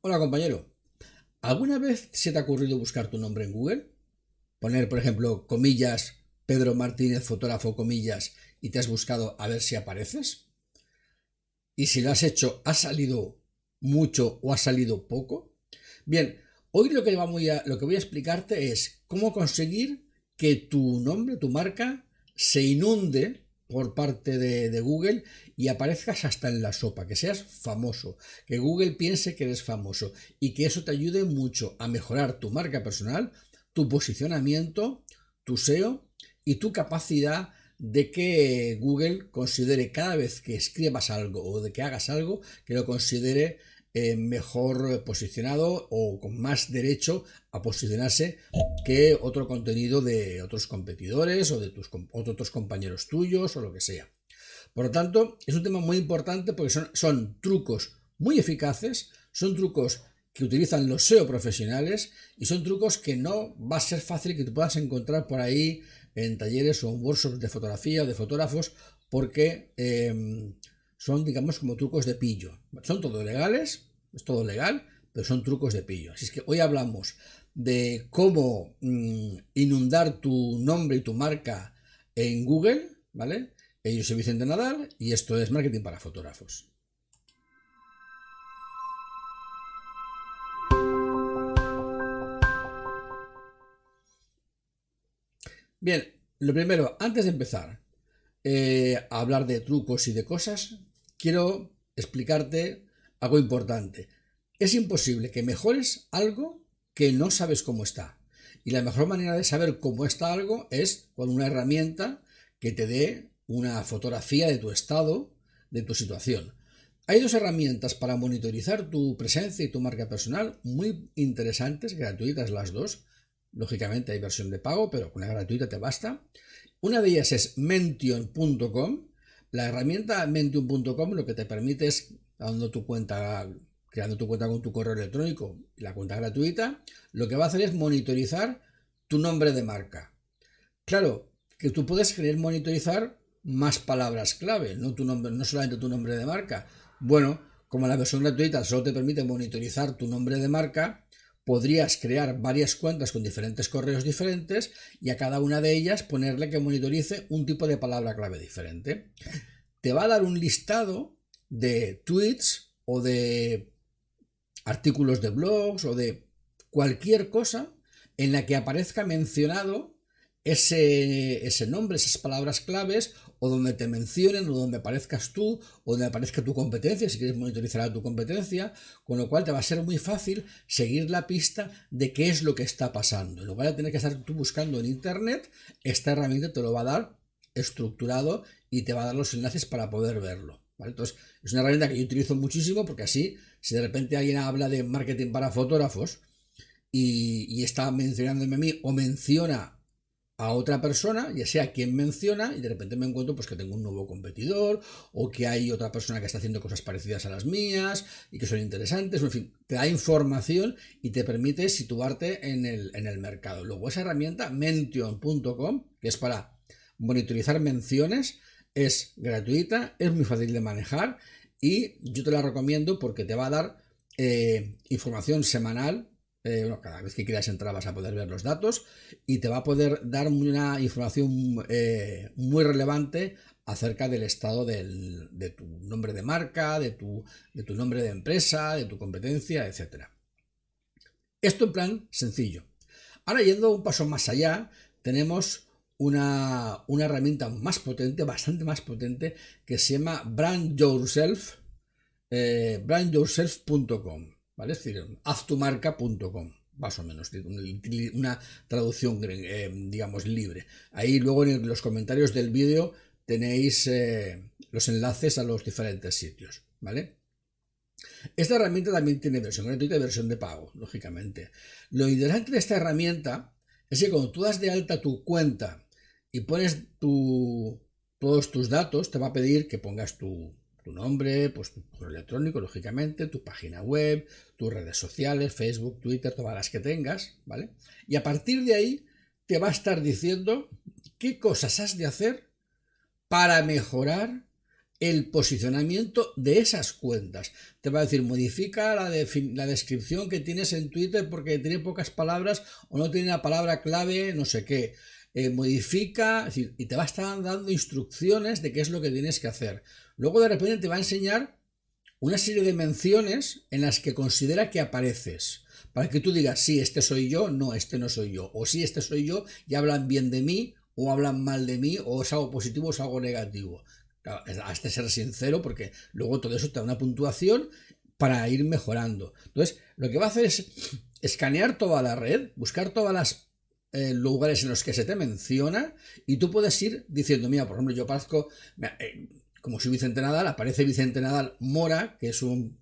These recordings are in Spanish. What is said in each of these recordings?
Hola compañero, ¿alguna vez se te ha ocurrido buscar tu nombre en Google? Poner, por ejemplo, comillas, Pedro Martínez, fotógrafo, comillas, y te has buscado a ver si apareces? ¿Y si lo has hecho, ha salido mucho o ha salido poco? Bien, hoy lo que, voy a, lo que voy a explicarte es cómo conseguir que tu nombre, tu marca, se inunde por parte de, Google y aparezcas hasta en la sopa, que seas famoso, que Google piense que eres famoso y que eso te ayude mucho a mejorar tu marca personal, tu posicionamiento, tu SEO y tu capacidad de que Google considere cada vez que escribas algo o de que hagas algo, que lo considere eh, mejor posicionado o con más derecho a posicionarse que otro contenido de otros competidores o de tus otros compañeros tuyos o lo que sea. Por lo tanto, es un tema muy importante porque son, son trucos muy eficaces, son trucos que utilizan los SEO profesionales y son trucos que no va a ser fácil que tú puedas encontrar por ahí en talleres o en workshops de fotografía o de fotógrafos porque em, son, digamos, como trucos de pillo. Son todos legales, es todo legal, pero son trucos de pillo. Así es que hoy hablamos de cómo mm, inundar tu nombre y tu marca en Google, ¿vale? Yo soy Vicente Nadal y esto es Marketing para Fotógrafos. Bien, lo primero, antes de empezar eh, a hablar de trucos y de cosas, quiero explicarte algo importante. Es imposible que mejores algo que no sabes cómo está. Y la mejor manera de saber cómo está algo es con una herramienta que te dé una fotografía de tu estado, de tu situación. Hay dos herramientas para monitorizar tu presencia y tu marca personal muy interesantes, gratuitas las dos. Lógicamente hay versión de pago, pero con la gratuita te basta. Una de ellas es mention.com. La herramienta mention.com lo que te permite es dando tu cuenta, creando tu cuenta con tu correo electrónico y la cuenta gratuita, lo que va a hacer es monitorizar tu nombre de marca. Claro, que tú puedes querer monitorizar más palabras clave, no, tu nombre, no solamente tu nombre de marca. Bueno, como la versión gratuita solo te permite monitorizar tu nombre de marca, podrías crear varias cuentas con diferentes correos diferentes y a cada una de ellas ponerle que monitorice un tipo de palabra clave diferente. Te va a dar un listado de tweets o de artículos de blogs o de cualquier cosa en la que aparezca mencionado ese, ese, nombre, esas palabras claves, o donde te mencionen, o donde aparezcas tú, o donde aparezca tu competencia, si quieres monitorizar a tu competencia, con lo cual te va a ser muy fácil seguir la pista de qué es lo que está pasando. En lugar de tener que estar tú buscando en internet, esta herramienta te lo va a dar estructurado y te va a dar los enlaces para poder verlo. Entonces, es una herramienta que yo utilizo muchísimo porque así, si de repente alguien habla de marketing para fotógrafos y, está mencionándome a mí o menciona a otra persona, ya sea quien menciona, y de repente me encuentro pues que tengo un nuevo competidor, o que hay otra persona que está haciendo cosas parecidas a las mías, y que son interesantes, en fin, te da información y te permite situarte en el, en el mercado. Luego esa herramienta, mention.com, que es para monitorizar menciones, es gratuita, es muy fácil de manejar y yo te la recomiendo porque te va a dar eh, información semanal. Eh, cada vez que quieras entrar vas a poder ver los datos y te va a poder dar una información eh, muy relevante acerca del estado de tu nombre de marca, de tu, de tu nombre de empresa, de tu competencia, etc. Esto en plan sencillo. Ahora yendo un paso más allá, tenemos una, herramienta más potente, bastante más potente, que se llama Brand Yourself, eh, brandyourself.com, ¿vale? Es decir, haztumarca.com, más o menos, una traducción, eh, digamos, libre. Ahí luego en los comentarios del vídeo tenéis eh, los enlaces a los diferentes sitios, ¿vale? Esta herramienta también tiene versión gratuita y versión de pago, lógicamente. Lo interesante de esta herramienta es que cuando tú das de alta tu cuenta y pones tu, todos tus datos, te va a pedir que pongas tu, nombre, pues tu correo electrónico, lógicamente, tu página web, tus redes sociales, Facebook, Twitter, todas las que tengas, ¿vale? Y a partir de ahí te va a estar diciendo qué cosas has de hacer para mejorar el posicionamiento de esas cuentas. Te va a decir, modifica la, la, descripción que tienes en Twitter porque tiene pocas palabras o no tiene la palabra clave, no sé qué. Eh, modifica, y te va a estar dando instrucciones de qué es lo que tienes que hacer. Luego de repente te va a enseñar una serie de menciones en las que considera que apareces. Para que tú digas, sí, este soy yo, no, este no soy yo. O sí, este soy yo y hablan bien de mí, o hablan mal de mí, o es algo positivo o es algo negativo. hasta ser sincero, porque luego todo eso te da una puntuación para ir mejorando. Entonces, lo que va a hacer es escanear toda la red, buscar todas las eh, lugares en los que se te menciona y tú puedes ir diciendo, mira, por ejemplo, yo aparezco, eh, como soy Vicente Nadal, aparece Vicente Nadal Mora, que es un...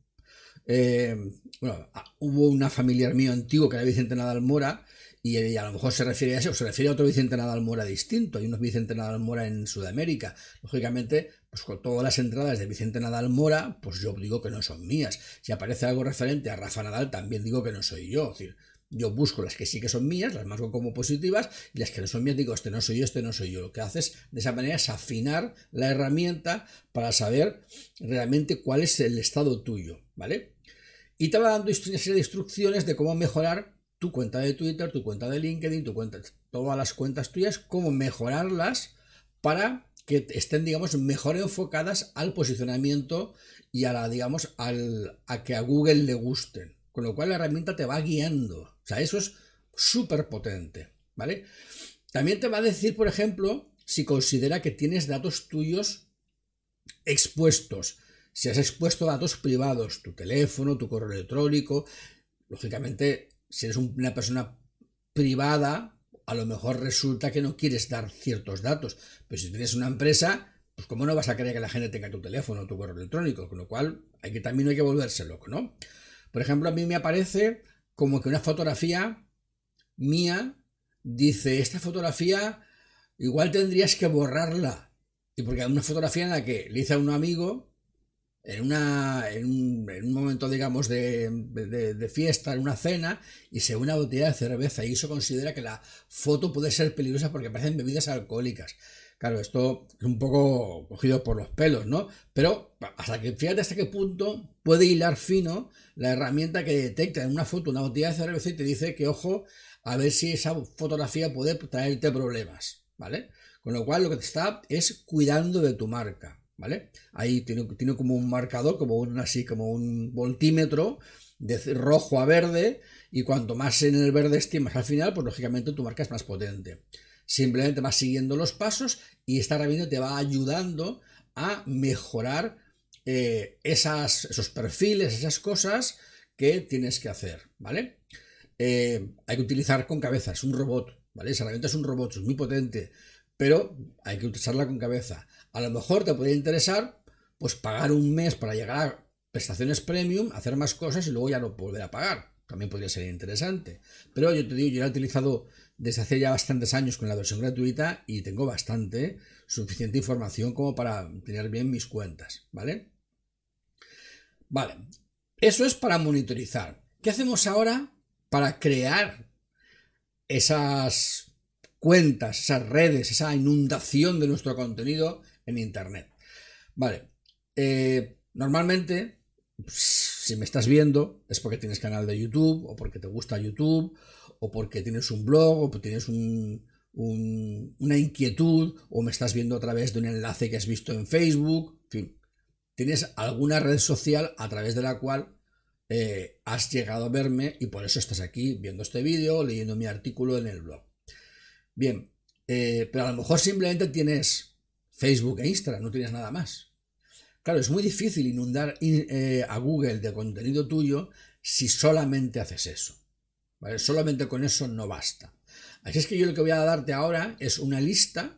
Eh, bueno, hubo una familiar mío antiguo que era Vicente Nadal Mora, y, a lo mejor se refiere a eso, se refiere a otro Vicente Nadal Mora distinto. Hay unos Vicente Nadal Mora en Sudamérica. Lógicamente, pues con todas las entradas de Vicente Nadal Mora, pues yo digo que no son mías. Si aparece algo referente a Rafa Nadal, también digo que no soy yo. Es decir, yo busco las que sí que son mías, las marco como positivas, y las que no son mías digo, este no soy yo, este no soy yo. Lo que haces de esa manera es afinar la herramienta para saber realmente cuál es el estado tuyo, ¿vale? Y te va dando una serie de instrucciones de cómo mejorar tu cuenta de Twitter, tu cuenta de LinkedIn, tu cuenta, todas las cuentas tuyas, cómo mejorarlas para que estén, digamos, mejor enfocadas al posicionamiento y a la, digamos, al, a que a Google le gusten. Con lo cual la herramienta te va guiando. O sea, eso es súper potente, ¿vale? También te va a decir, por ejemplo, si considera que tienes datos tuyos expuestos. Si has expuesto datos privados, tu teléfono, tu correo electrónico, lógicamente, si eres una persona privada, a lo mejor resulta que no quieres dar ciertos datos. Pero si tienes una empresa, pues cómo no vas a querer que la gente tenga tu teléfono o tu correo electrónico, con lo cual hay que también hay que volverse loco, ¿no? Por ejemplo, a mí me aparece como que una fotografía mía dice, esta fotografía igual tendrías que borrarla. Y porque hay una fotografía en la que le hice a un amigo, en, una, en, un, momento, digamos, de, de, fiesta, en una cena, y se una botella de cerveza. Y eso considera que la foto puede ser peligrosa porque parecen bebidas alcohólicas. Claro, esto es un poco cogido por los pelos, ¿no? Pero hasta que fíjate hasta qué punto puede hilar fino la herramienta que detecta en una foto una botella de cerveza y te dice que ojo, a ver si esa fotografía puede traerte problemas, ¿vale? Con lo cual lo que te está es cuidando de tu marca, ¿vale? Ahí tiene, tiene como un marcador, como un así, como un voltímetro de rojo a verde y cuanto más en el verde estimas al final, pues lógicamente tu marca es más potente. Simplemente vas siguiendo los pasos y esta herramienta te va ayudando a mejorar eh, esos perfiles, esas cosas que tienes que hacer, ¿vale? Eh, hay que utilizar con cabeza, es un robot, ¿vale? Esa herramienta es un robot, es muy potente, pero hay que utilizarla con cabeza. A lo mejor te podría interesar, pues pagar un mes para llegar a prestaciones premium, hacer más cosas y luego ya no volver a pagar. También podría ser interesante. Pero yo te digo, yo la he utilizado desde hace ya bastantes años con la versión gratuita y tengo bastante, suficiente información como para tener bien mis cuentas, ¿vale? Vale, eso es para monitorizar. ¿Qué hacemos ahora para crear esas cuentas, esas redes, esa inundación de nuestro contenido en Internet? Vale, eh, normalmente, si me estás viendo, es porque tienes canal de YouTube o porque te gusta YouTube o porque tienes un blog, o tienes una inquietud, o me estás viendo a través de un enlace que has visto en Facebook, en fin, tienes alguna red social a través de la cual eh, has llegado a verme y por eso estás aquí viendo este vídeo, leyendo mi artículo en el blog. Bien, eh, pero a lo mejor simplemente tienes Facebook e Instagram, no tienes nada más. Claro, es muy difícil inundar eh, a Google de contenido tuyo si solamente haces eso. Solamente con eso no basta. Así es que yo lo que voy a darte ahora es una lista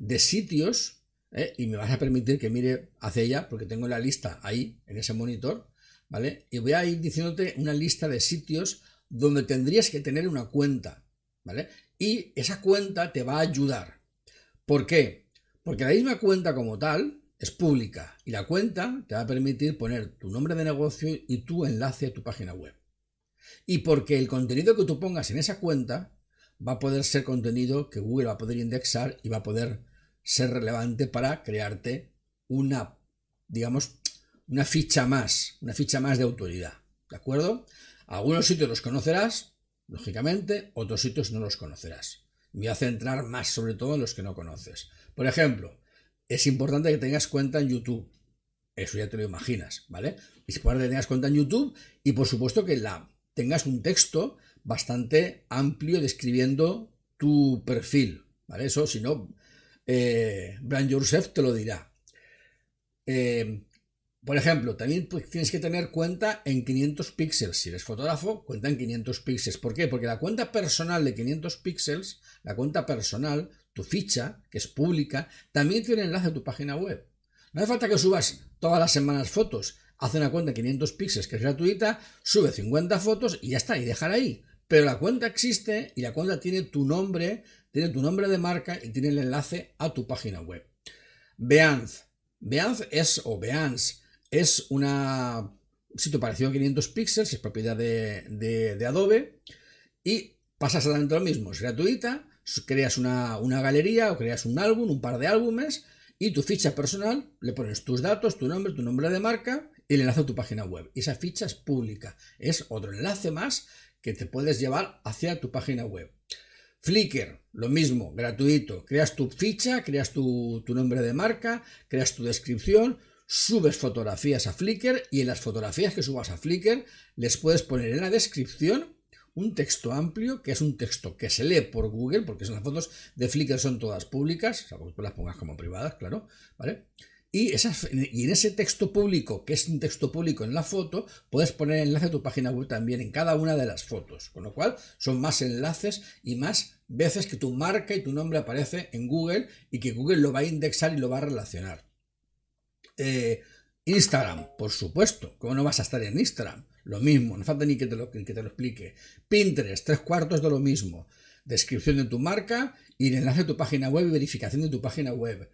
de sitios ¿eh? y me vas a permitir que mire hacia ella porque tengo la lista ahí en ese monitor, ¿vale? Y voy a ir diciéndote una lista de sitios donde tendrías que tener una cuenta, ¿vale? Y esa cuenta te va a ayudar. ¿Por qué? Porque la misma cuenta como tal es pública y la cuenta te va a permitir poner tu nombre de negocio y tu enlace a tu página web y porque el contenido que tú pongas en esa cuenta va a poder ser contenido que Google va a poder indexar y va a poder ser relevante para crearte una digamos, una ficha más, una ficha más de autoridad. ¿De acuerdo? Algunos sitios los conocerás, lógicamente, otros sitios no los conocerás. Me voy a centrar más sobre todo en los que no conoces. Por ejemplo, es importante que tengas cuenta en YouTube. Eso ya te lo imaginas, ¿vale? Es importante que tengas cuenta en YouTube y por supuesto que la, tengas un texto bastante amplio describiendo tu perfil, ¿vale? Eso, si no, eh, Brand Yourself te lo dirá. Eh, por ejemplo, también pues, tienes que tener cuenta en 500 píxeles. Si eres fotógrafo, cuenta en 500 píxeles. ¿Por qué? Porque la cuenta personal de 500 píxeles, la cuenta personal, tu ficha, que es pública, también tiene enlace a tu página web. No hace falta que subas todas las semanas fotos. Haz una cuenta de 500 píxeles que es gratuita, sube 50 fotos y ya está, y dejar ahí. Pero la cuenta existe y la cuenta tiene tu nombre, tiene tu nombre de marca y tiene el enlace a tu página web. Beanz. Beanz es, o Beanz, es una, un sitio parecido a 500 píxeles, es propiedad de, Adobe y pasa exactamente lo mismo, es gratuita, creas una, una, galería o creas un álbum, un par de álbumes y tu ficha personal, le pones tus datos, tu nombre, tu nombre de marca y el enlace a tu página web. Y esa ficha es pública, es otro enlace más que te puedes llevar hacia tu página web. Flickr, lo mismo, gratuito. Creas tu ficha, creas tu, tu nombre de marca, creas tu descripción, subes fotografías a Flickr y en las fotografías que subas a Flickr les puedes poner en la descripción un texto amplio, que es un texto que se lee por Google, porque las fotos de Flickr son todas públicas, o sea, tú las pongas como privadas, claro, ¿vale? Y, esas, y en ese texto público, que es un texto público en la foto, puedes poner enlace a tu página web también en cada una de las fotos. Con lo cual, son más enlaces y más veces que tu marca y tu nombre aparece en Google y que Google lo va a indexar y lo va a relacionar. Eh, Instagram, por supuesto. ¿Cómo no vas a estar en Instagram? Lo mismo, no falta ni que te lo, explique. Pinterest, tres cuartos de lo mismo. Descripción de tu marca y enlace a tu página web y verificación de tu página web.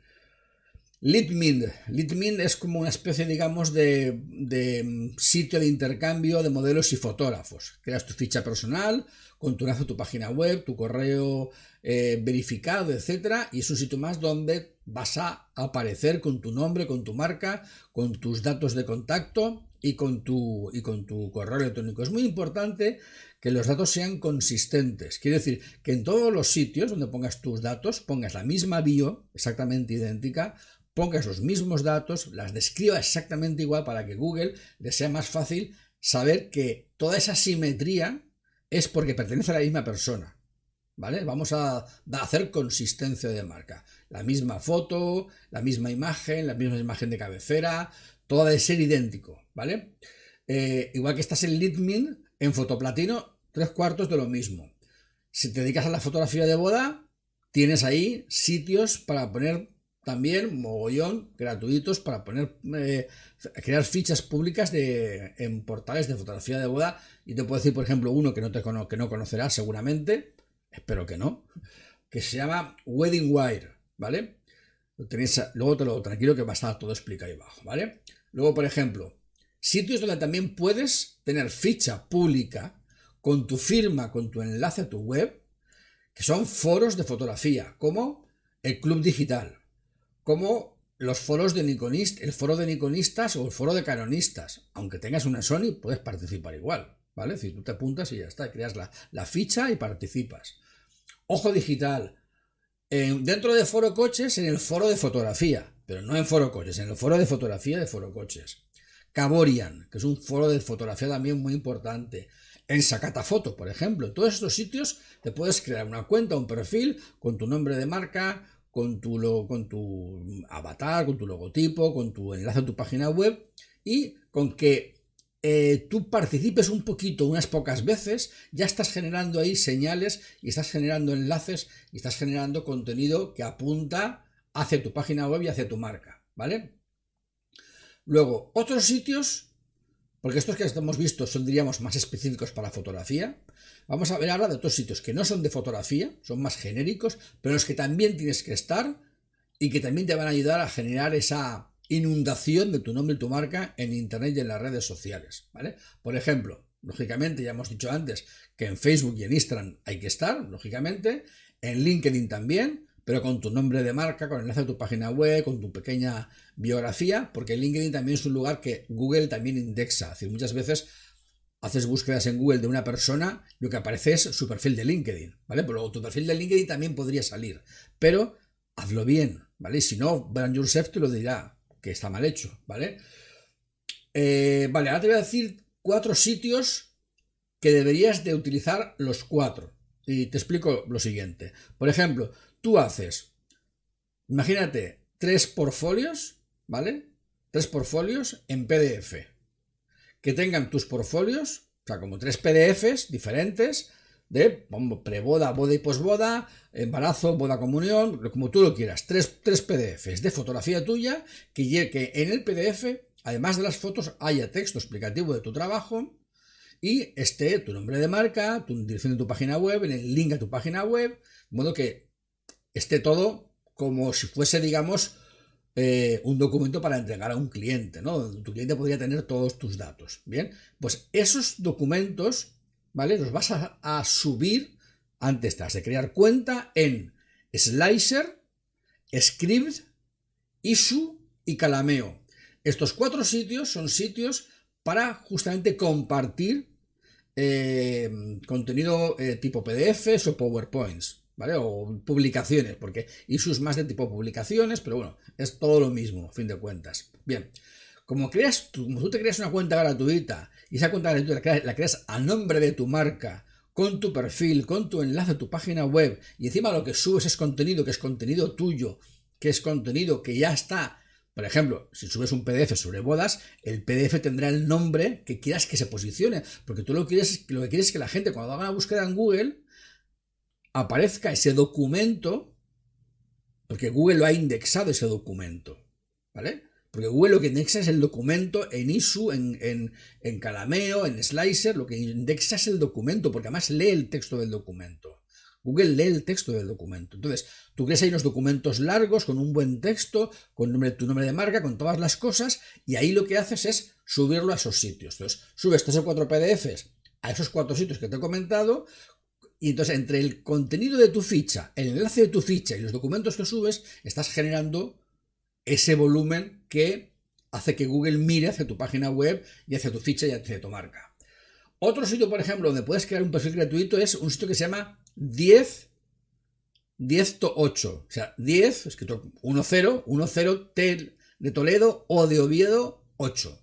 Litmin. Litmin es como una especie, digamos, de, de, sitio de intercambio de modelos y fotógrafos. Creas tu ficha personal con tu enlace a tu página web, tu correo eh, verificado, etcétera, y es un sitio más donde vas a aparecer con tu nombre, con tu marca, con tus datos de contacto y con tu, y con tu correo electrónico. Es muy importante que los datos sean consistentes. Quiere decir que en todos los sitios donde pongas tus datos, pongas la misma bio, exactamente idéntica, pongas los mismos datos, las describa exactamente igual para que Google le sea más fácil saber que toda esa simetría es porque pertenece a la misma persona. ¿Vale? Vamos a, hacer consistencia de marca. La misma foto, la misma imagen, la misma imagen de cabecera, todo debe ser idéntico, ¿vale? Eh, igual que estás en Litmin, en fotoplatino, tres cuartos de lo mismo. Si te dedicas a la fotografía de boda, tienes ahí sitios para poner también mogollón gratuitos para poner eh, crear fichas públicas de, en portales de fotografía de boda y te puedo decir por ejemplo uno que no te que no conocerás seguramente espero que no. Que se llama Wedding Wire vale tenéis luego te lo tranquilo que va a estar todo explicado ahí abajo vale luego por ejemplo sitios donde también puedes tener ficha pública con tu firma con tu enlace a tu web que son foros de fotografía como el club digital como los foros de Nikonistas, el foro de Nikonistas o el foro de Canonistas. Aunque tengas una Sony, puedes participar igual, ¿vale? Si tú te apuntas y ya está, creas la, ficha y participas. Ojo digital. dentro de foro coches, en el foro de fotografía, pero no en foro coches, en el foro de fotografía de foro coches. Caborian, que es un foro de fotografía también muy importante. En Sacatafoto, por ejemplo. En todos estos sitios te puedes crear una cuenta, un perfil con tu nombre de marca, con tu, con tu avatar, con tu logotipo, con tu enlace a tu página web y con que eh, tú participes un poquito, unas pocas veces, ya estás generando ahí señales y estás generando enlaces y estás generando contenido que apunta hacia tu página web y hacia tu marca, ¿vale? Luego, otros sitios, porque estos que hemos visto son, diríamos, más específicos para fotografía, Vamos a ver ahora de otros sitios que no son de fotografía, son más genéricos, pero los que también tienes que estar y que también te van a ayudar a generar esa inundación de tu nombre y tu marca en Internet y en las redes sociales. ¿vale? Por ejemplo, lógicamente, ya hemos dicho antes que en Facebook y en Instagram hay que estar, lógicamente, en LinkedIn también, pero con tu nombre de marca, con el enlace a tu página web, con tu pequeña biografía, porque LinkedIn también es un lugar que Google también indexa. Es decir, muchas veces haces búsquedas en Google de una persona, lo que aparece es su perfil de LinkedIn, ¿vale? Pero luego tu perfil de LinkedIn también podría salir, pero hazlo bien, ¿vale? Si no, Brand Yourself te lo dirá que está mal hecho, ¿vale? Eh, vale, ahora te voy a decir cuatro sitios que deberías de utilizar los cuatro. Y te explico lo siguiente. Por ejemplo, tú haces, imagínate, tres portfolios, ¿vale? Tres portfolios en PDF. Que tengan tus portfolios, o sea, como tres PDFs diferentes, de preboda, boda y posboda, embarazo, boda, comunión, como tú lo quieras. Tres, tres PDFs de fotografía tuya que, que en el PDF, además de las fotos, haya texto explicativo de tu trabajo y esté tu nombre de marca, tu dirección de tu página web, en el link a tu página web, de modo que esté todo como si fuese, digamos, eh, un documento para entregar a un cliente, ¿no? Tu cliente podría tener todos tus datos. Bien, pues esos documentos ¿vale? Los vas a, subir antes de crear cuenta en Slicer, Script, Issue y Calameo. Estos cuatro sitios son sitios para justamente compartir eh, contenido eh, tipo PDFs o PowerPoints, ¿vale? O publicaciones, porque Issue es más de tipo publicaciones, pero bueno, es todo lo mismo, a fin de cuentas. Bien, como, creas, tú te creas una cuenta gratuita y esa cuenta gratuita la creas, a nombre de tu marca, con tu perfil, con tu enlace a tu página web y encima lo que subes es contenido que es contenido tuyo, que es contenido que ya está. Por ejemplo, si subes un PDF sobre bodas, el PDF tendrá el nombre que quieras que se posicione, porque tú lo, quieres, lo que quieres es que la gente cuando haga una búsqueda en Google aparezca ese documento, porque Google lo ha indexado ese documento, ¿vale? Porque Google lo que indexa es el documento en ISU, en, en, Calameo, en Slicer, lo que indexa es el documento, porque además lee el texto del documento. Google lee el texto del documento. Entonces, tú crees ahí unos documentos largos, con un buen texto, con tu nombre de marca, con todas las cosas, y ahí lo que haces es subirlo a esos sitios. Entonces, subes tres o cuatro PDFs a esos cuatro sitios que te he comentado, y entonces entre el contenido de tu ficha, el enlace de tu ficha y los documentos que subes, estás generando ese volumen que hace que Google mire hacia tu página web y hacia tu ficha y hacia tu marca. Otro sitio, por ejemplo, donde puedes crear un perfil gratuito es un sitio que se llama 10 10 8, o sea, 10, escrito 10, 10 T de Toledo o de Oviedo 8.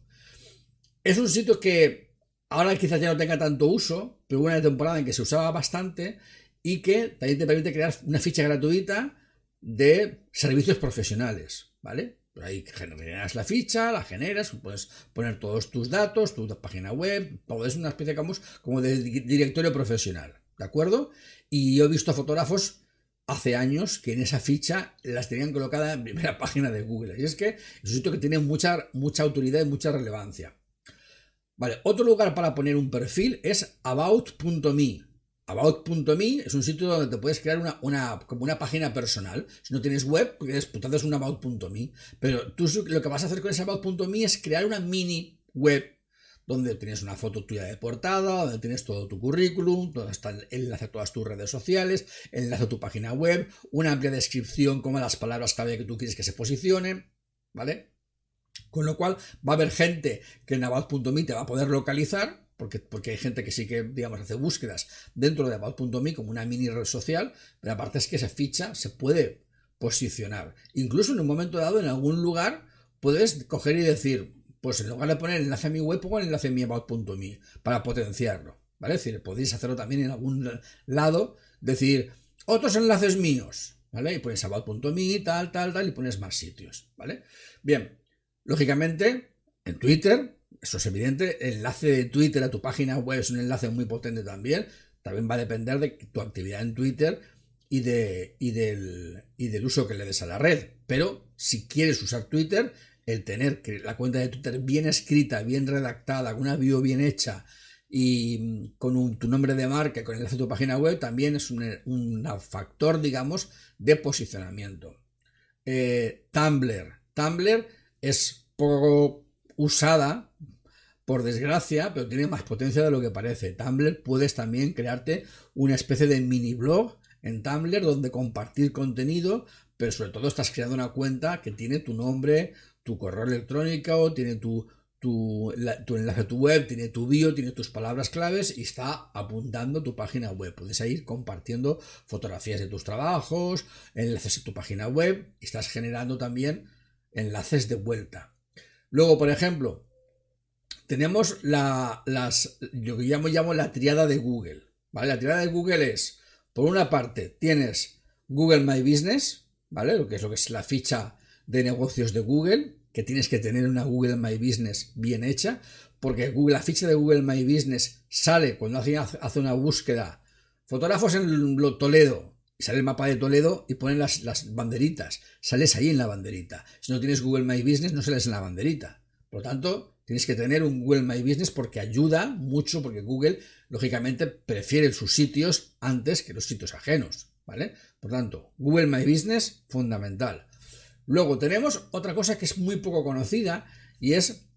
Es un sitio que ahora quizás ya no tenga tanto uso, pero hubo una temporada en que se usaba bastante y que también te permite crear una ficha gratuita de servicios profesionales. ¿Vale? ahí generas la ficha, la generas, puedes poner todos tus datos, tu página web, todo es una especie como de directorio profesional, ¿de acuerdo? Y yo he visto fotógrafos hace años que en esa ficha las tenían colocada en primera página de Google. Y es que es un sitio que tiene mucha, mucha autoridad y mucha relevancia. Vale, otro lugar para poner un perfil es about.me. About.me es un sitio donde te puedes crear una, como una página personal. Si no tienes web, pues, pues haces un about.me. Pero tú lo que vas a hacer con ese about.me es crear una mini web donde tienes una foto tuya de portada, donde tienes todo tu currículum, donde está el enlace a todas tus redes sociales, el enlace a tu página web, una amplia descripción como las palabras clave que tú quieres que se posicionen, ¿vale? Con lo cual va a haber gente que en about.me te va a poder localizar porque, porque hay gente que sí que, digamos, hace búsquedas dentro de About.me como una mini red social, pero aparte es que esa ficha se puede posicionar. Incluso en un momento dado, en algún lugar, puedes coger y decir, pues en lugar de poner el enlace a mi web, pongo el enlace a mi About.me para potenciarlo. ¿Vale? Es decir, podéis hacerlo también en algún lado, decir, otros enlaces míos, ¿vale? Y pones about.me, tal, tal, tal, y pones más sitios, ¿vale? Bien, lógicamente, en Twitter eso es evidente. El enlace de Twitter a tu página web es un enlace muy potente también. También va a depender de tu actividad en Twitter y, de, y, del, y del uso que le des a la red. Pero si quieres usar Twitter, el tener la cuenta de Twitter bien escrita, bien redactada, con una bio bien hecha y con tu nombre de marca, con el enlace a tu página web, también es un, factor, digamos, de posicionamiento. Eh, Tumblr. Tumblr es poco usada por desgracia, pero tiene más potencia de lo que parece. Tumblr puedes también crearte una especie de mini blog en Tumblr donde compartir contenido, pero sobre todo estás creando una cuenta que tiene tu nombre, tu correo electrónico, tiene tu, enlace a tu web, tiene tu bio, tiene tus palabras claves y está apuntando tu página web. Puedes ir compartiendo fotografías de tus trabajos, enlaces a tu página web y estás generando también enlaces de vuelta. Luego, por ejemplo, tenemos la, las, lo que llamo, llamo la triada de Google. ¿vale? La triada de Google es, por una parte, tienes Google My Business, ¿vale? Lo que es lo que es la ficha de negocios de Google, que tienes que tener una Google My Business bien hecha, porque Google, la ficha de Google My Business sale cuando alguien hace una búsqueda, fotógrafos en Toledo, y sale el mapa de Toledo y ponen las, las, banderitas, sales ahí en la banderita. Si no tienes Google My Business, no sales en la banderita. Por lo tanto, Tienes que tener un Google My Business porque ayuda mucho, porque Google, lógicamente, prefiere sus sitios antes que los sitios ajenos, ¿vale? Por tanto, Google My Business, fundamental. Luego tenemos otra cosa que es muy poco conocida y es,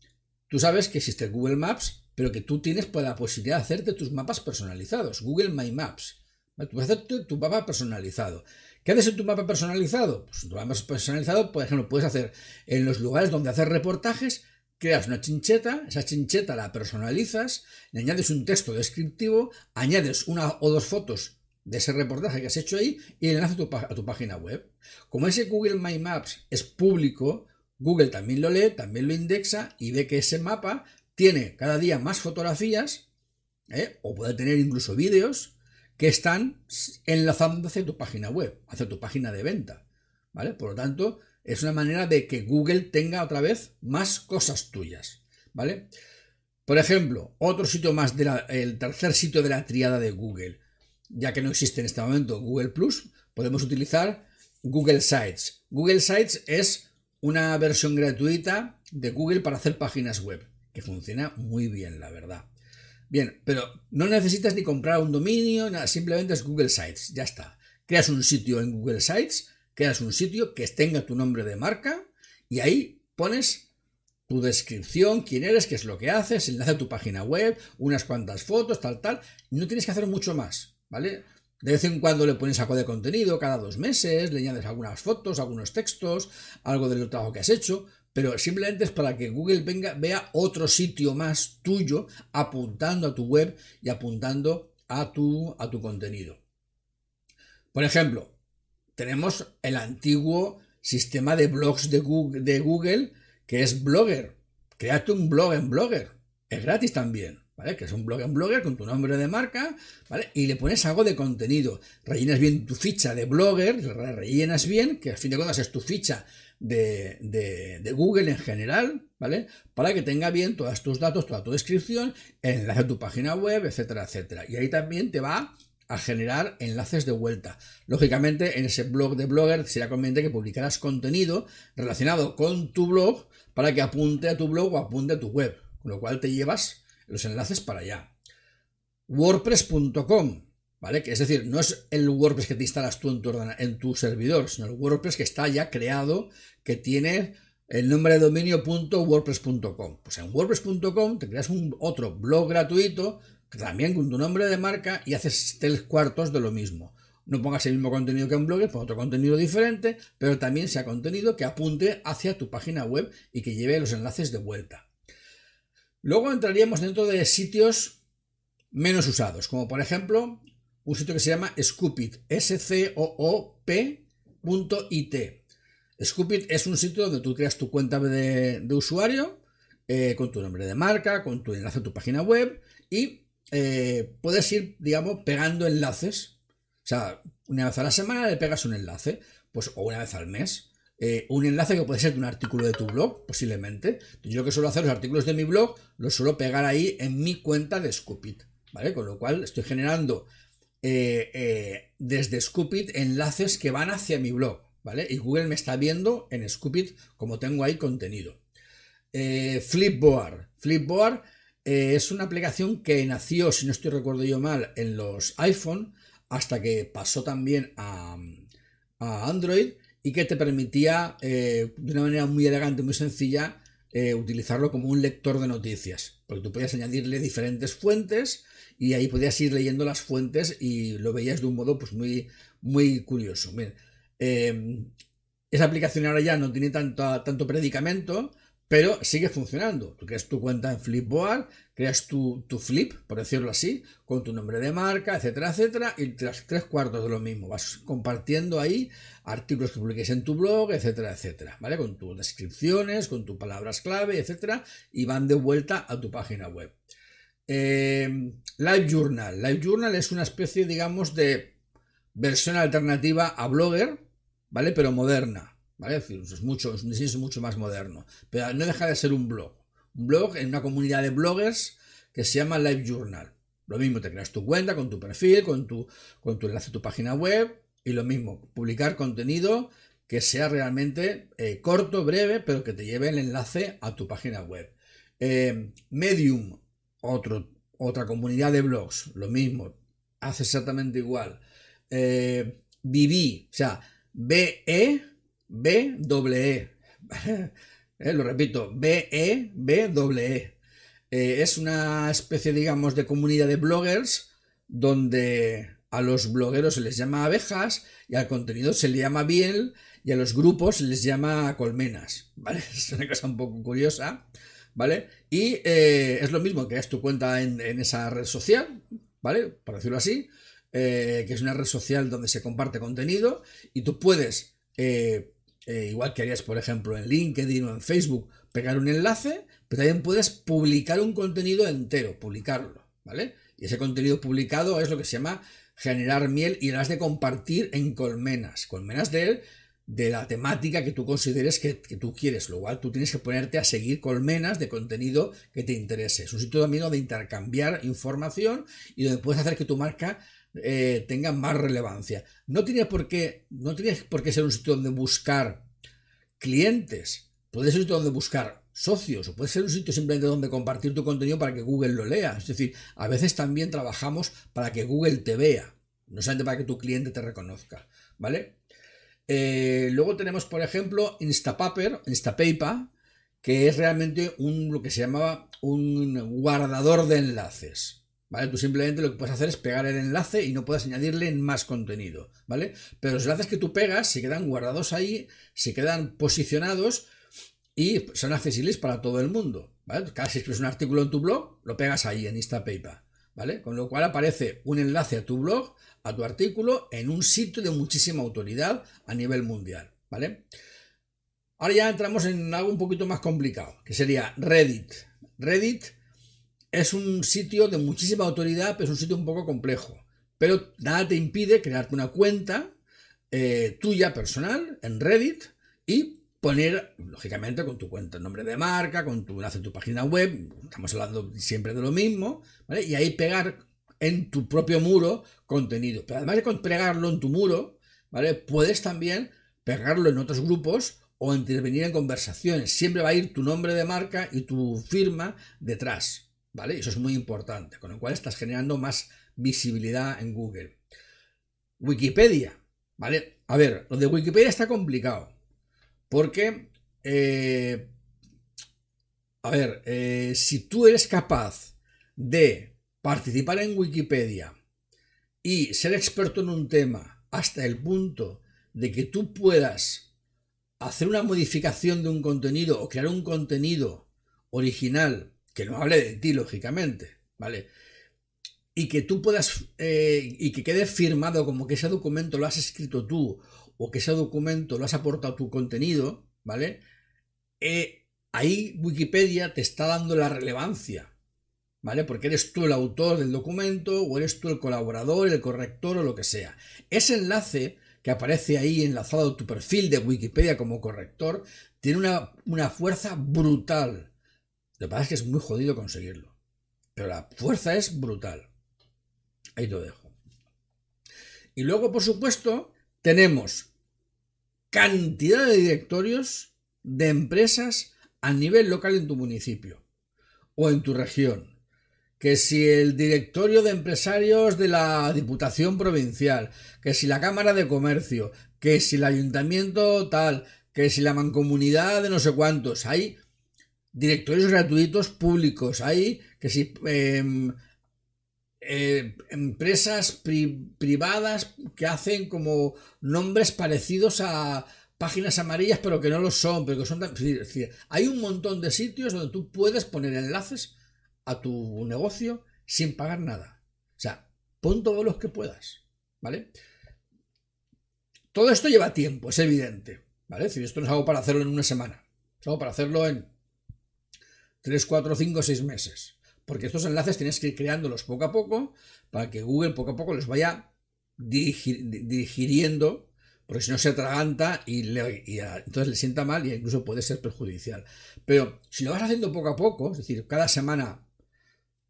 tú sabes que existe Google Maps, pero que tú tienes pues, la posibilidad de hacerte tus mapas personalizados, Google My Maps. Tú puedes hacer tu, mapa personalizado. ¿Qué haces en tu mapa personalizado? Pues tu mapa personalizado, por ejemplo, puedes hacer en los lugares donde hacer reportajes, creas una chincheta, esa chincheta la personalizas, le añades un texto descriptivo, añades una o dos fotos de ese reportaje que has hecho ahí y le enlace a tu, página web. Como ese Google My Maps es público, Google también lo lee, también lo indexa y ve que ese mapa tiene cada día más fotografías, ¿eh? o puede tener incluso vídeos, que están enlazando hacia tu página web, hacia tu página de venta. ¿Vale? Por lo tanto, es una manera de que Google tenga otra vez más cosas tuyas, ¿vale? Por ejemplo, otro sitio más, el tercer sitio de la triada de Google, ya que no existe en este momento Google Plus, podemos utilizar Google Sites. Google Sites es una versión gratuita de Google para hacer páginas web, que funciona muy bien, la verdad. Bien, pero no necesitas ni comprar un dominio, nada, simplemente es Google Sites, ya está. Creas un sitio en Google Sites creas un sitio que tenga tu nombre de marca y ahí pones tu descripción, quién eres, qué es lo que haces, enlace a tu página web, unas cuantas fotos, tal, tal. no tienes que hacer mucho más, ¿vale? De vez en cuando le pones algo de contenido, cada dos meses, le añades algunas fotos, algunos textos, algo del trabajo que has hecho, pero simplemente es para que Google venga, vea otro sitio más tuyo apuntando a tu web y apuntando a tu, a tu contenido. Por ejemplo, tenemos el antiguo sistema de blogs de Google, que es Blogger. Créate un blog en Blogger. Es gratis también. ¿Vale? Que es un blog en Blogger con tu nombre de marca, ¿vale? Y le pones algo de contenido. Rellenas bien tu ficha de Blogger, rellenas bien, que al fin de cuentas es tu ficha de, de, Google en general, ¿vale? Para que tenga bien todos tus datos, toda tu descripción, enlace a tu página web, etcétera, etcétera. Y ahí también te va a generar enlaces de vuelta. Lógicamente, en ese blog de Blogger sería conveniente que publicaras contenido relacionado con tu blog para que apunte a tu blog o apunte a tu web, con lo cual te llevas los enlaces para allá. WordPress.com, ¿vale? Que es decir, no es el WordPress que te instalas tú en tu, en tu servidor, sino el WordPress que está ya creado, que tiene el nombre de dominio .wordpress.com. Pues en WordPress.com te creas un otro blog gratuito también con tu nombre de marca y haces tres cuartos de lo mismo. No pongas el mismo contenido que en Blogger, pon otro contenido diferente, pero también sea contenido que apunte hacia tu página web y que lleve los enlaces de vuelta. Luego entraríamos dentro de sitios menos usados, como por ejemplo un sitio que se llama Scoopit, s c o o p .it. Scoopit es un sitio donde tú creas tu cuenta de, usuario eh, con tu nombre de marca, con tu enlace a tu página web y eh, puedes ir, digamos, pegando enlaces. O sea, una vez a la semana le pegas un enlace, pues, o una vez al mes. Eh, un enlace que puede ser un artículo de tu blog, posiblemente. Yo lo que suelo hacer, los artículos de mi blog, los suelo pegar ahí en mi cuenta de Scoopit, ¿vale? Con lo cual estoy generando eh, desde Scoopit enlaces que van hacia mi blog, ¿vale? Y Google me está viendo en Scoopit como tengo ahí contenido. Flipboard. Flipboard eh, es una aplicación que nació, si no estoy recuerdo yo mal, en los iPhone, hasta que pasó también a, Android y que te permitía eh, de una manera muy elegante, muy sencilla, eh, utilizarlo como un lector de noticias. Porque tú podías añadirle diferentes fuentes y ahí podías ir leyendo las fuentes y lo veías de un modo pues muy, muy curioso. Esa aplicación ahora ya no tiene tanto, tanto predicamento, pero sigue funcionando. Tú creas tu cuenta en Flipboard, creas tu, flip, por decirlo así, con tu nombre de marca, etcétera, etcétera, y tras tres cuartos de lo mismo. Vas compartiendo ahí artículos que publiques en tu blog, etcétera, etcétera, ¿vale? Con tus descripciones, con tus palabras clave, etcétera, y van de vuelta a tu página web. Eh, Live Journal. Live Journal es una especie, digamos, de versión alternativa a Blogger, ¿vale? Pero moderna, ¿vale? Es mucho, es un diseño mucho más moderno, pero no deja de ser un blog. Un blog en una comunidad de bloggers que se llama Live Journal. Lo mismo, te creas tu cuenta con tu perfil, con tu, con tu enlace a tu página web y lo mismo, publicar contenido que sea realmente eh, corto, breve, pero que te lleve el enlace a tu página web. Eh, Medium, otro, otra comunidad de blogs, lo mismo, hace exactamente igual. Eh, o sea, B-E, B-E. Eh, lo repito, B-E, B-E. Eh, es una especie, digamos, de comunidad de bloggers donde a los blogueros se les llama abejas y al contenido se le llama biel y a los grupos se les llama colmenas, ¿vale? Es una cosa un poco curiosa, ¿vale? Y eh, es lo mismo que es tu cuenta en, en, esa red social, ¿vale? Por decirlo así, que es una red social donde se comparte contenido y tú puedes eh, eh, igual que harías, por ejemplo, en LinkedIn o en Facebook, pegar un enlace, pero también puedes publicar un contenido entero, publicarlo, ¿vale? Y ese contenido publicado es lo que se llama generar miel y lo has de compartir en colmenas, colmenas de, de la temática que tú consideres que, que, tú quieres, lo cual tú tienes que ponerte a seguir colmenas de contenido que te interese. Es un sitio también donde intercambiar información y donde puedes hacer que tu marca eh, tenga más relevancia. No tiene, por qué, no por qué ser un sitio donde buscar clientes, puede ser un sitio donde buscar socios, o puede ser un sitio simplemente donde compartir tu contenido para que Google lo lea. Es decir, a veces también trabajamos para que Google te vea, no solamente para que tu cliente te reconozca, ¿vale? Eh, luego tenemos, por ejemplo, Instapaper, Instapaper, que es realmente un, lo que se llamaba un guardador de enlaces. ¿Vale? Tú simplemente lo que puedes hacer es pegar el enlace y no puedes añadirle más contenido, ¿vale? Pero los enlaces que tú pegas se quedan guardados ahí, se quedan posicionados y son accesibles para todo el mundo, ¿vale? Cada vez que escribes un artículo en tu blog, lo pegas ahí en Instapaper, ¿vale? Con lo cual aparece un enlace a tu blog, a tu artículo, en un sitio de muchísima autoridad a nivel mundial, ¿vale? Ahora ya entramos en algo un poquito más complicado, que sería Reddit. Reddit es un sitio de muchísima autoridad, pero es un sitio un poco complejo. Pero nada te impide crearte una cuenta eh, tuya personal en Reddit y poner, lógicamente, con tu cuenta, nombre de marca, con tu enlace tu página web, estamos hablando siempre de lo mismo, ¿vale? Y ahí pegar en tu propio muro contenido. Pero además de pegarlo en tu muro, ¿vale? Puedes también pegarlo en otros grupos o intervenir en conversaciones. Siempre va a ir tu nombre de marca y tu firma detrás. ¿Vale? Eso es muy importante, con lo cual estás generando más visibilidad en Google. Wikipedia, ¿vale? A ver, lo de Wikipedia está complicado, porque, eh, a ver, eh, si tú eres capaz de participar en Wikipedia y ser experto en un tema hasta el punto de que tú puedas hacer una modificación de un contenido o crear un contenido original que no hable de ti, lógicamente, ¿vale? Y que tú puedas, eh, y que quede firmado como que ese documento lo has escrito tú, o que ese documento lo has aportado tu contenido, ¿vale? Eh, ahí Wikipedia te está dando la relevancia, ¿vale? Porque eres tú el autor del documento, o eres tú el colaborador, el corrector, o lo que sea. Ese enlace que aparece ahí enlazado a tu perfil de Wikipedia como corrector, tiene una, una fuerza brutal lo que pasa es que es muy jodido conseguirlo. Pero la fuerza es brutal. Ahí lo dejo. Y luego, por supuesto, tenemos cantidad de directorios de empresas a nivel local en tu municipio o en tu región. Que si el directorio de empresarios de la Diputación Provincial, que si la Cámara de Comercio, que si el ayuntamiento tal, que si la mancomunidad de no sé cuántos, hay directorios gratuitos públicos. Hay que si em, eh, empresas privadas que hacen como nombres parecidos a páginas amarillas, pero que no lo son, pero que son es decir, hay un montón de sitios donde tú puedes poner enlaces a tu negocio sin pagar nada. O sea, pon todos los que puedas, ¿vale? Todo esto lleva tiempo, es evidente, ¿vale? Es esto no es algo para hacerlo en una semana, es algo para hacerlo en 3, 4, 5, 6 meses. Porque estos enlaces tienes que ir creándolos poco a poco para que Google poco a poco los vaya digiriendo porque si no se atraganta y, entonces le sienta mal y incluso puede ser perjudicial. Pero si lo vas haciendo poco a poco, es decir, cada semana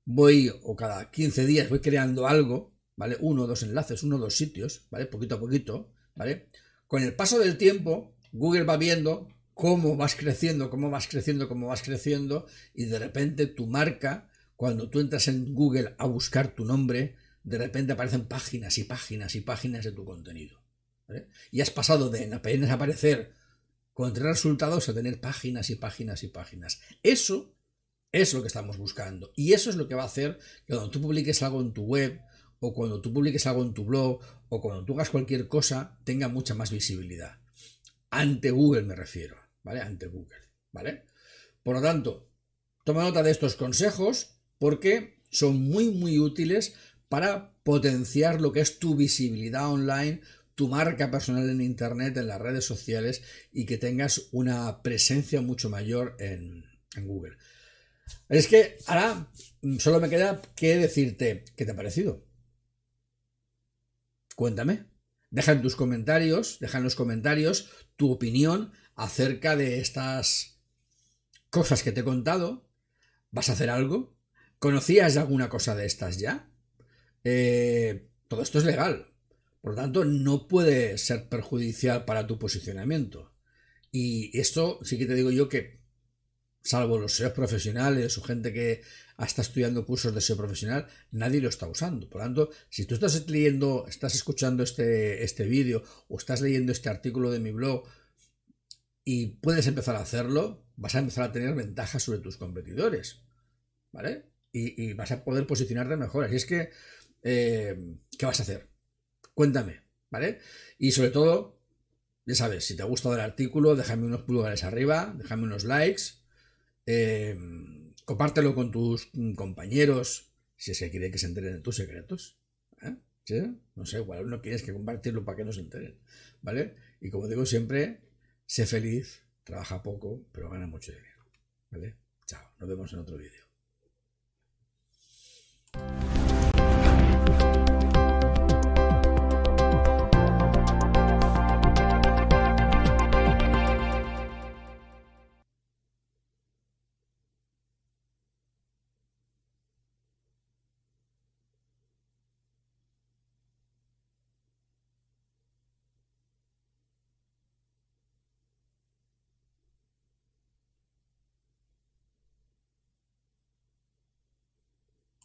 voy o cada 15 días voy creando algo, ¿vale? Uno o dos enlaces, uno o dos sitios, ¿vale? Poquito a poquito, ¿vale? Con el paso del tiempo, Google va viendo cómo vas creciendo, cómo vas creciendo, cómo vas creciendo y de repente tu marca, cuando tú entras en Google a buscar tu nombre, de repente aparecen páginas y páginas y páginas de tu contenido. Y has pasado de apenas aparecer con tres resultados a tener páginas y páginas y páginas. Eso es lo que estamos buscando. Y eso es lo que va a hacer que cuando tú publiques algo en tu web, o cuando tú publiques algo en tu blog, o cuando tú hagas cualquier cosa, tenga mucha más visibilidad. Ante Google me refiero, ¿vale? Ante Google, ¿vale? Por lo tanto, toma nota de estos consejos porque son muy, muy útiles para potenciar lo que es tu visibilidad online, tu marca personal en Internet, en las redes sociales y que tengas una presencia mucho mayor en, Google. Es que ahora solo me queda que decirte qué te ha parecido. Cuéntame. Deja en tus comentarios, deja en los comentarios tu opinión acerca de estas cosas que te he contado. ¿Vas a hacer algo? ¿Conocías alguna cosa de estas ya? Eh, todo esto es legal. Por lo tanto, no puede ser perjudicial para tu posicionamiento. Y esto sí que te digo yo que, salvo los SEOs profesionales o gente que está estudiando cursos de SEO profesional, nadie lo está usando. Por lo tanto, si tú estás leyendo, estás escuchando este, este vídeo o estás leyendo este artículo de mi blog y puedes empezar a hacerlo, vas a empezar a tener ventajas sobre tus competidores. ¿Vale? Y, vas a poder posicionarte mejor. Así es que, eh, ¿qué vas a hacer? Cuéntame, ¿vale? Y sobre todo, ya sabes, si te ha gustado el artículo, déjame unos pulgares arriba, déjame unos likes, eh, compártelo con tus compañeros, si es que quiere que se enteren de tus secretos. ¿eh? No sé, igual no quieres que compartirlo para que no se enteren, ¿vale? Y como digo siempre, sé feliz, trabaja poco, pero gana mucho dinero, ¿vale? Chao, nos vemos en otro vídeo.